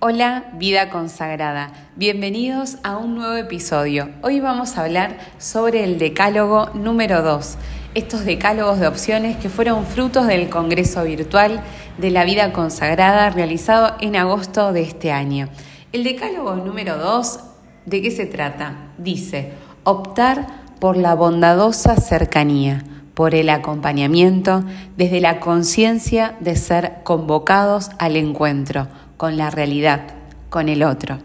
Hola, vida consagrada. Bienvenidos a un nuevo episodio. Hoy vamos a hablar sobre el decálogo número 2. Estos decálogos de opciones que fueron frutos del Congreso Virtual de la Vida Consagrada realizado en agosto de este año. El decálogo número 2, ¿de qué se trata? Dice, optar por la bondadosa cercanía por el acompañamiento desde la conciencia de ser convocados al encuentro con la realidad, con el otro.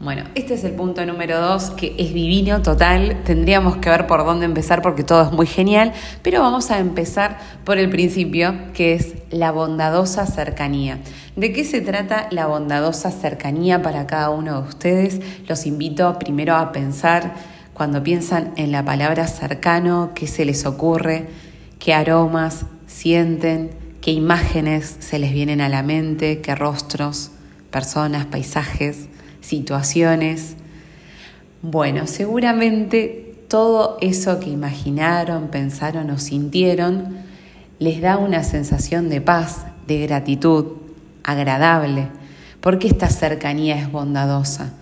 Bueno, este es el punto número dos, que es divino total. Tendríamos que ver por dónde empezar porque todo es muy genial, pero vamos a empezar por el principio, que es la bondadosa cercanía. ¿De qué se trata la bondadosa cercanía para cada uno de ustedes? Los invito primero a pensar cuando piensan en la palabra cercano, qué se les ocurre, qué aromas sienten, qué imágenes se les vienen a la mente, qué rostros, personas, paisajes, situaciones. Bueno, seguramente todo eso que imaginaron, pensaron o sintieron les da una sensación de paz, de gratitud, agradable, porque esta cercanía es bondadosa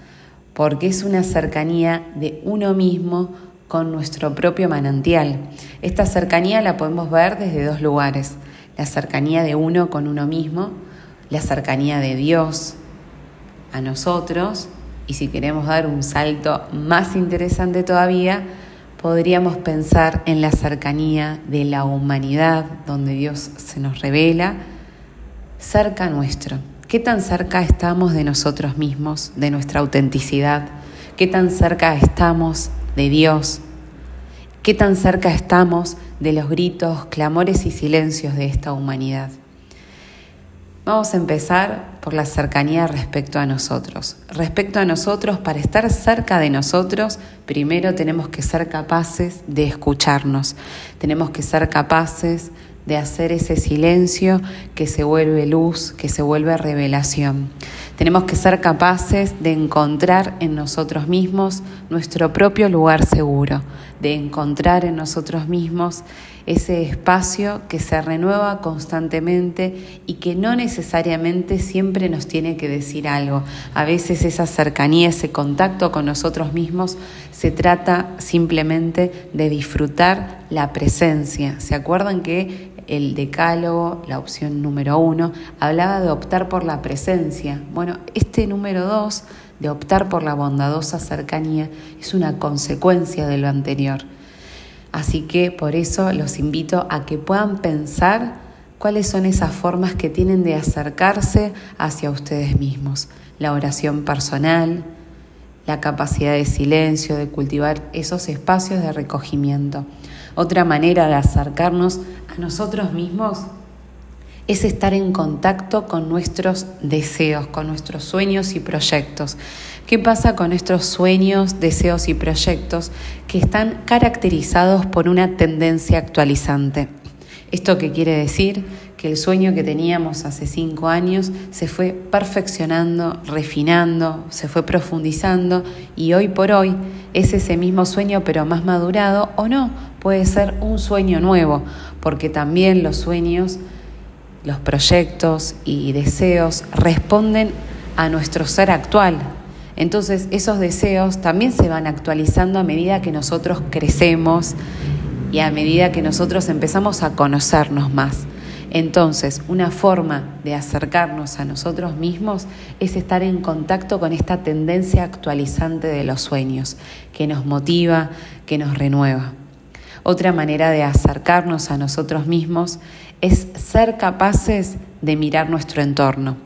porque es una cercanía de uno mismo con nuestro propio manantial. Esta cercanía la podemos ver desde dos lugares, la cercanía de uno con uno mismo, la cercanía de Dios a nosotros, y si queremos dar un salto más interesante todavía, podríamos pensar en la cercanía de la humanidad, donde Dios se nos revela cerca nuestro. ¿Qué tan cerca estamos de nosotros mismos, de nuestra autenticidad? ¿Qué tan cerca estamos de Dios? ¿Qué tan cerca estamos de los gritos, clamores y silencios de esta humanidad? Vamos a empezar por la cercanía respecto a nosotros. Respecto a nosotros, para estar cerca de nosotros, primero tenemos que ser capaces de escucharnos, tenemos que ser capaces de hacer ese silencio que se vuelve luz, que se vuelve revelación. Tenemos que ser capaces de encontrar en nosotros mismos nuestro propio lugar seguro, de encontrar en nosotros mismos ese espacio que se renueva constantemente y que no necesariamente siempre nos tiene que decir algo. A veces esa cercanía, ese contacto con nosotros mismos, se trata simplemente de disfrutar la presencia. ¿Se acuerdan que el decálogo, la opción número uno, hablaba de optar por la presencia. Bueno, este número dos, de optar por la bondadosa cercanía, es una consecuencia de lo anterior. Así que por eso los invito a que puedan pensar cuáles son esas formas que tienen de acercarse hacia ustedes mismos. La oración personal, la capacidad de silencio, de cultivar esos espacios de recogimiento. Otra manera de acercarnos a nosotros mismos es estar en contacto con nuestros deseos, con nuestros sueños y proyectos. ¿Qué pasa con nuestros sueños, deseos y proyectos que están caracterizados por una tendencia actualizante? ¿Esto qué quiere decir? Que el sueño que teníamos hace cinco años se fue perfeccionando, refinando, se fue profundizando y hoy por hoy es ese mismo sueño pero más madurado o no, puede ser un sueño nuevo, porque también los sueños, los proyectos y deseos responden a nuestro ser actual. Entonces esos deseos también se van actualizando a medida que nosotros crecemos y a medida que nosotros empezamos a conocernos más. Entonces, una forma de acercarnos a nosotros mismos es estar en contacto con esta tendencia actualizante de los sueños, que nos motiva, que nos renueva. Otra manera de acercarnos a nosotros mismos es ser capaces de mirar nuestro entorno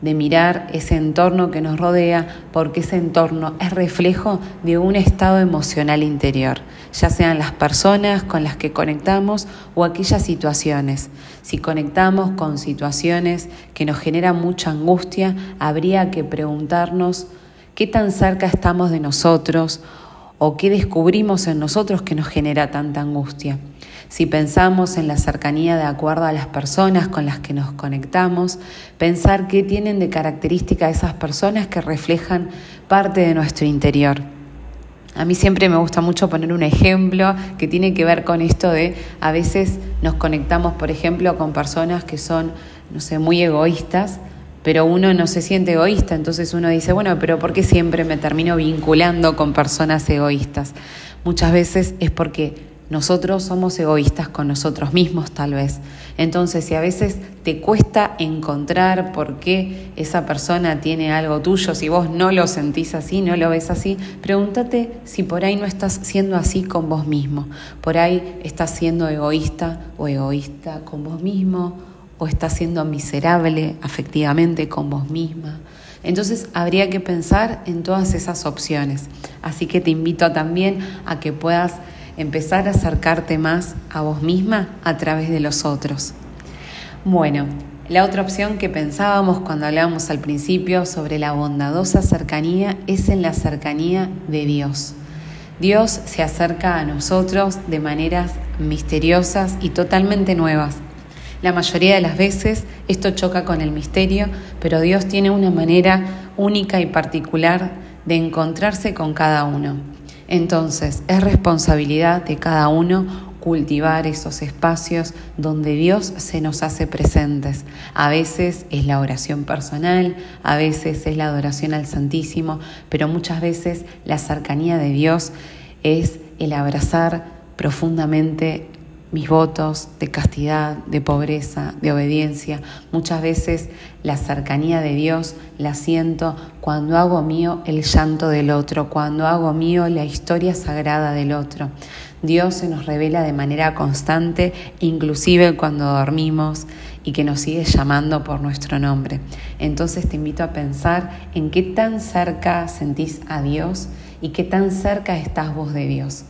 de mirar ese entorno que nos rodea, porque ese entorno es reflejo de un estado emocional interior, ya sean las personas con las que conectamos o aquellas situaciones. Si conectamos con situaciones que nos generan mucha angustia, habría que preguntarnos qué tan cerca estamos de nosotros o qué descubrimos en nosotros que nos genera tanta angustia. Si pensamos en la cercanía de acuerdo a las personas con las que nos conectamos, pensar qué tienen de característica esas personas que reflejan parte de nuestro interior. A mí siempre me gusta mucho poner un ejemplo que tiene que ver con esto de a veces nos conectamos, por ejemplo, con personas que son, no sé, muy egoístas, pero uno no se siente egoísta, entonces uno dice, bueno, pero ¿por qué siempre me termino vinculando con personas egoístas? Muchas veces es porque nosotros somos egoístas con nosotros mismos tal vez. Entonces, si a veces te cuesta encontrar por qué esa persona tiene algo tuyo, si vos no lo sentís así, no lo ves así, pregúntate si por ahí no estás siendo así con vos mismo. Por ahí estás siendo egoísta o egoísta con vos mismo o estás siendo miserable afectivamente con vos misma. Entonces habría que pensar en todas esas opciones. Así que te invito también a que puedas empezar a acercarte más a vos misma a través de los otros. Bueno, la otra opción que pensábamos cuando hablábamos al principio sobre la bondadosa cercanía es en la cercanía de Dios. Dios se acerca a nosotros de maneras misteriosas y totalmente nuevas. La mayoría de las veces esto choca con el misterio, pero Dios tiene una manera única y particular de encontrarse con cada uno. Entonces, es responsabilidad de cada uno cultivar esos espacios donde Dios se nos hace presentes. A veces es la oración personal, a veces es la adoración al Santísimo, pero muchas veces la cercanía de Dios es el abrazar profundamente mis votos de castidad, de pobreza, de obediencia. Muchas veces la cercanía de Dios la siento cuando hago mío el llanto del otro, cuando hago mío la historia sagrada del otro. Dios se nos revela de manera constante, inclusive cuando dormimos y que nos sigue llamando por nuestro nombre. Entonces te invito a pensar en qué tan cerca sentís a Dios y qué tan cerca estás vos de Dios.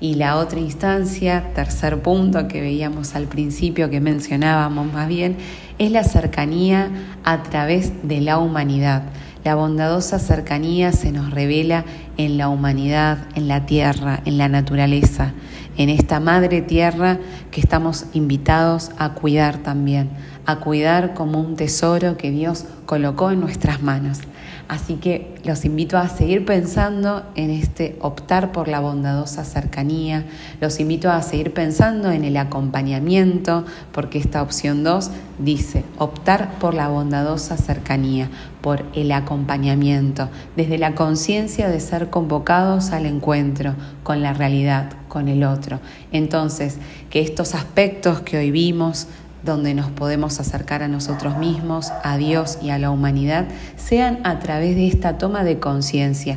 Y la otra instancia, tercer punto que veíamos al principio, que mencionábamos más bien, es la cercanía a través de la humanidad. La bondadosa cercanía se nos revela en la humanidad, en la tierra, en la naturaleza, en esta madre tierra que estamos invitados a cuidar también, a cuidar como un tesoro que Dios colocó en nuestras manos. Así que los invito a seguir pensando en este optar por la bondadosa cercanía, los invito a seguir pensando en el acompañamiento, porque esta opción 2 dice optar por la bondadosa cercanía, por el acompañamiento, desde la conciencia de ser convocados al encuentro con la realidad, con el otro. Entonces, que estos aspectos que hoy vimos, donde nos podemos acercar a nosotros mismos, a Dios y a la humanidad, sean a través de esta toma de conciencia,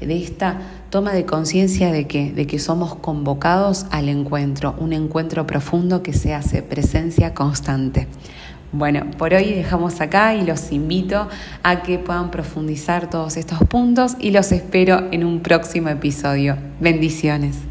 de esta toma de conciencia de que, de que somos convocados al encuentro, un encuentro profundo que se hace presencia constante. Bueno, por hoy dejamos acá y los invito a que puedan profundizar todos estos puntos y los espero en un próximo episodio. Bendiciones.